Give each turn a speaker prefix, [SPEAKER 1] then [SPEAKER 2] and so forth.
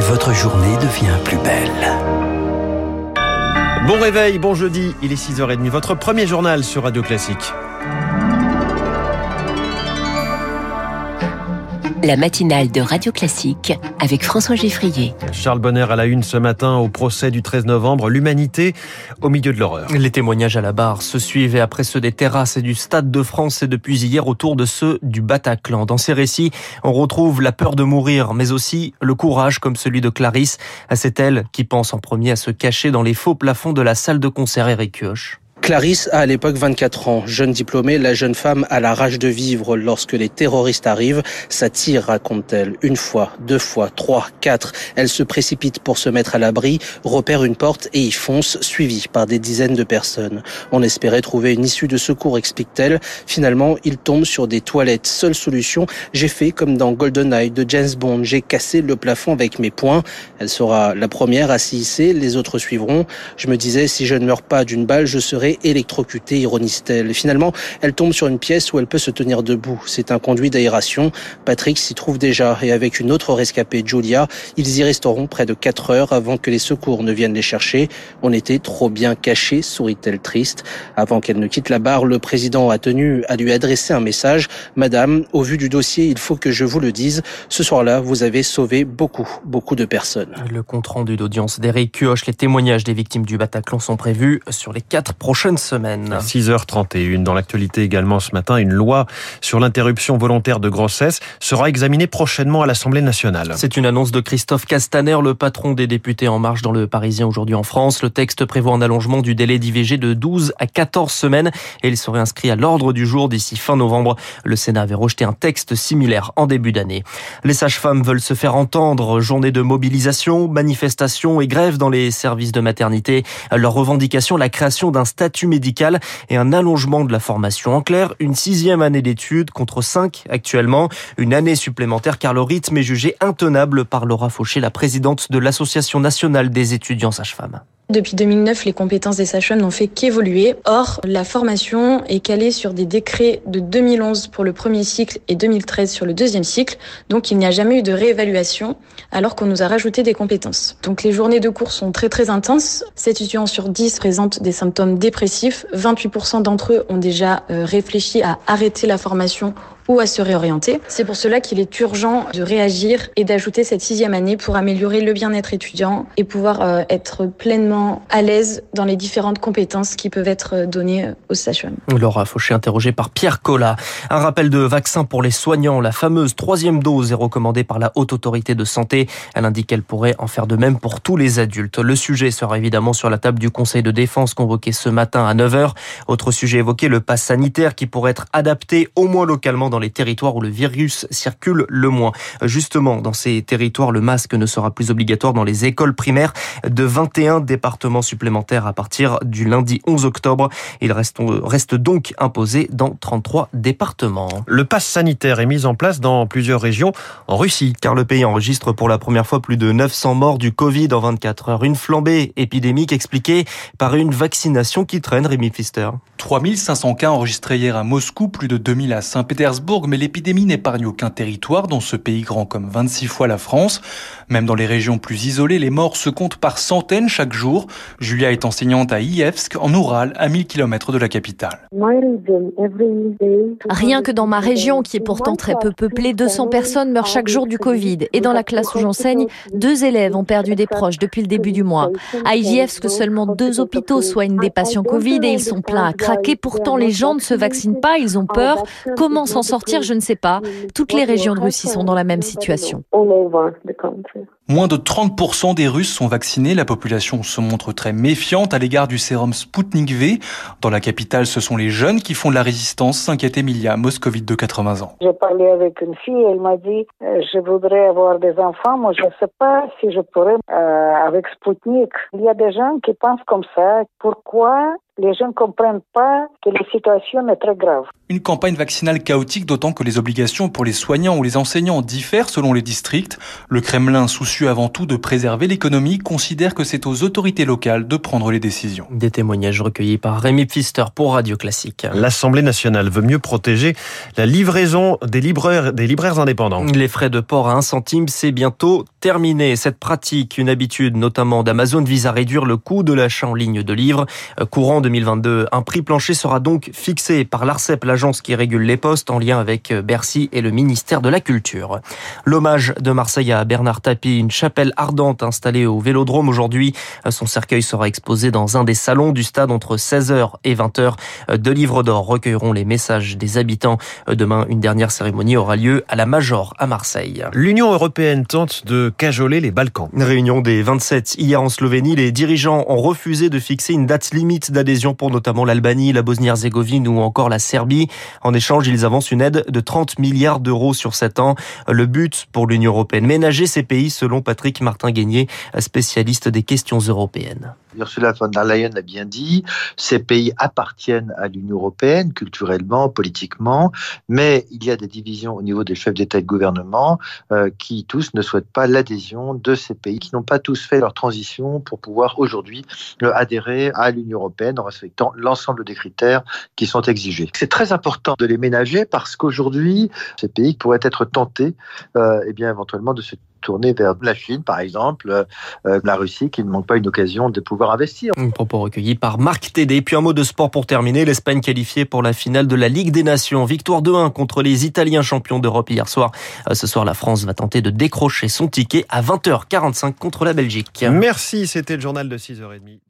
[SPEAKER 1] et votre journée devient plus belle.
[SPEAKER 2] Bon réveil, bon jeudi, il est 6h30, votre premier journal sur Radio Classique.
[SPEAKER 3] La matinale de Radio Classique avec François Geffrier.
[SPEAKER 2] Charles Bonner à la une ce matin au procès du 13 novembre, l'humanité au milieu de l'horreur.
[SPEAKER 4] Les témoignages à la barre se suivent après ceux des terrasses et du Stade de France et depuis hier autour de ceux du Bataclan. Dans ces récits, on retrouve la peur de mourir, mais aussi le courage comme celui de Clarisse. C'est elle qui pense en premier à se cacher dans les faux plafonds de la salle de concert Eric Kioch.
[SPEAKER 5] Clarisse a à l'époque 24 ans. Jeune diplômée, la jeune femme a la rage de vivre lorsque les terroristes arrivent. Ça tire, raconte-t-elle. Une fois, deux fois, trois, quatre. Elle se précipite pour se mettre à l'abri, repère une porte et y fonce, suivie par des dizaines de personnes. On espérait trouver une issue de secours, explique-t-elle. Finalement, il tombe sur des toilettes. Seule solution, j'ai fait comme dans GoldenEye de James Bond. J'ai cassé le plafond avec mes poings. Elle sera la première à s'y hisser, les autres suivront. Je me disais, si je ne meurs pas d'une balle, je serai électrocutée, ironise-t-elle. Finalement, elle tombe sur une pièce où elle peut se tenir debout. C'est un conduit d'aération. Patrick s'y trouve déjà et avec une autre rescapée, Julia, ils y resteront près de 4 heures avant que les secours ne viennent les chercher. On était trop bien cachés, sourit-elle triste. Avant qu'elle ne quitte la barre, le président a tenu à lui adresser un message. Madame, au vu du dossier, il faut que je vous le dise. Ce soir-là, vous avez sauvé beaucoup, beaucoup de personnes.
[SPEAKER 4] Le compte rendu d'audience d'Eric Kioch, les témoignages des victimes du Bataclan sont prévus sur les quatre prochains
[SPEAKER 2] 6h31. Dans l'actualité également ce matin, une loi sur l'interruption volontaire de grossesse sera examinée prochainement à l'Assemblée nationale.
[SPEAKER 4] C'est une annonce de Christophe Castaner, le patron des députés En Marche dans le Parisien aujourd'hui en France. Le texte prévoit un allongement du délai d'IVG de 12 à 14 semaines et il serait inscrit à l'ordre du jour d'ici fin novembre. Le Sénat avait rejeté un texte similaire en début d'année. Les sages-femmes veulent se faire entendre. Journée de mobilisation, manifestation et grève dans les services de maternité. Leur revendication, la création d'un statut médical et un allongement de la formation. En clair, une sixième année d'études contre cinq actuellement. Une année supplémentaire car le rythme est jugé intenable par Laura Fauché, la présidente de l'Association nationale des étudiants sages-femmes.
[SPEAKER 6] Depuis 2009, les compétences des sages-femmes n'ont fait qu'évoluer. Or, la formation est calée sur des décrets de 2011 pour le premier cycle et 2013 sur le deuxième cycle. Donc, il n'y a jamais eu de réévaluation alors qu'on nous a rajouté des compétences. Donc, les journées de cours sont très très intenses. 7 étudiants sur 10 présentent des symptômes dépressifs. 28% d'entre eux ont déjà euh, réfléchi à arrêter la formation ou à se réorienter. C'est pour cela qu'il est urgent de réagir et d'ajouter cette sixième année pour améliorer le bien-être étudiant et pouvoir euh, être pleinement à l'aise dans les différentes compétences qui peuvent être données aux sages-femmes.
[SPEAKER 4] Laura Fauché, interrogée par Pierre Collat. Un rappel de vaccin pour les soignants. La fameuse troisième dose est recommandée par la Haute Autorité de Santé. Elle indique qu'elle pourrait en faire de même pour tous les adultes. Le sujet sera évidemment sur la table du Conseil de défense convoqué ce matin à 9h. Autre sujet évoqué, le pass sanitaire qui pourrait être adapté au moins localement dans les territoires où le virus circule le moins. Justement, dans ces territoires, le masque ne sera plus obligatoire dans les écoles primaires de 21 départements supplémentaires à partir du lundi 11 octobre. Il reste, reste donc imposé dans 33 départements.
[SPEAKER 2] Le pass sanitaire est mis en place dans plusieurs régions en Russie.
[SPEAKER 4] Car le pays enregistre pour la première fois plus de 900 morts du Covid en 24 heures. Une flambée épidémique expliquée par une vaccination qui traîne, Rémi Pfister.
[SPEAKER 7] 3500 cas enregistrés hier à Moscou, plus de 2000 à Saint-Pétersbourg, mais l'épidémie n'épargne aucun territoire dans ce pays grand comme 26 fois la France. Même dans les régions plus isolées, les morts se comptent par centaines chaque jour. Julia est enseignante à Iyevsk, en Oural, à 1000 km de la capitale.
[SPEAKER 8] Rien que dans ma région, qui est pourtant très peu peuplée, 200 personnes meurent chaque jour du Covid. Et dans la classe où j'enseigne, deux élèves ont perdu des proches depuis le début du mois. À Iyevsk, seulement deux hôpitaux soignent des patients Covid et ils sont pleins à craquer. Pourtant, les gens ne se vaccinent pas, ils ont peur. Comment s'en sortir, je ne sais pas. Toutes les régions de Russie sont dans la même situation.
[SPEAKER 7] Moins de 30% des Russes sont vaccinés. La population se montre très méfiante à l'égard du sérum Sputnik V. Dans la capitale, ce sont les jeunes qui font de la résistance, s'inquiète Emilia, moscovite de 80 ans.
[SPEAKER 9] J'ai parlé avec une fille, elle m'a dit euh, je voudrais avoir des enfants, moi je ne sais pas si je pourrais euh, avec Sputnik. Il y a des gens qui pensent comme ça. Pourquoi les gens ne comprennent pas que la situation est très grave.
[SPEAKER 7] Une campagne vaccinale chaotique, d'autant que les obligations pour les soignants ou les enseignants diffèrent selon les districts. Le Kremlin, soucieux avant tout de préserver l'économie, considère que c'est aux autorités locales de prendre les décisions.
[SPEAKER 4] Des témoignages recueillis par Rémi Pfister pour Radio Classique.
[SPEAKER 2] L'Assemblée nationale veut mieux protéger la livraison des libraires, des libraires indépendants.
[SPEAKER 4] Les frais de port à 1 centime, c'est bientôt terminé. Cette pratique, une habitude notamment d'Amazon, vise à réduire le coût de l'achat en ligne de livres. Courant 2022, un prix plancher sera donc fixé par l'ARCEP, l'agence qui régule les postes, en lien avec Bercy et le ministère de la Culture. L'hommage de Marseille à Bernard Tapie, une chapelle ardente installée au Vélodrome aujourd'hui. Son cercueil sera exposé dans un des salons du stade entre 16h et 20h. Deux livres d'or recueilleront les messages des habitants. Demain, une dernière cérémonie aura lieu à la Major à Marseille.
[SPEAKER 2] L'Union européenne tente de cajoler les Balkans.
[SPEAKER 4] Réunion des 27 hier en Slovénie. Les dirigeants ont refusé de fixer une date limite d'adhésion pour notamment l'Albanie, la Bosnie-Herzégovine ou encore la Serbie. En échange, ils avancent une aide de 30 milliards d'euros sur 7 ans. Le but pour l'Union européenne, ménager ces pays selon Patrick Martin-Guégnier, spécialiste des questions européennes.
[SPEAKER 10] Ursula von der Leyen l'a bien dit, ces pays appartiennent à l'Union européenne culturellement, politiquement, mais il y a des divisions au niveau des chefs d'État et de gouvernement euh, qui tous ne souhaitent pas l'adhésion de ces pays, qui n'ont pas tous fait leur transition pour pouvoir aujourd'hui euh, adhérer à l'Union européenne en respectant l'ensemble des critères qui sont exigés. C'est très important de les ménager parce qu'aujourd'hui, ces pays pourraient être tentés, euh, et bien éventuellement de se tourner vers la Chine, par exemple, euh, la Russie, qui ne manque pas une occasion de pouvoir investir.
[SPEAKER 4] Un propos recueilli par Marc Tédé. Puis un mot de sport pour terminer. L'Espagne qualifiée pour la finale de la Ligue des Nations. Victoire 2-1 contre les Italiens champions d'Europe hier soir. Ce soir, la France va tenter de décrocher son ticket à 20h45 contre la Belgique.
[SPEAKER 2] Merci, c'était le journal de 6h30.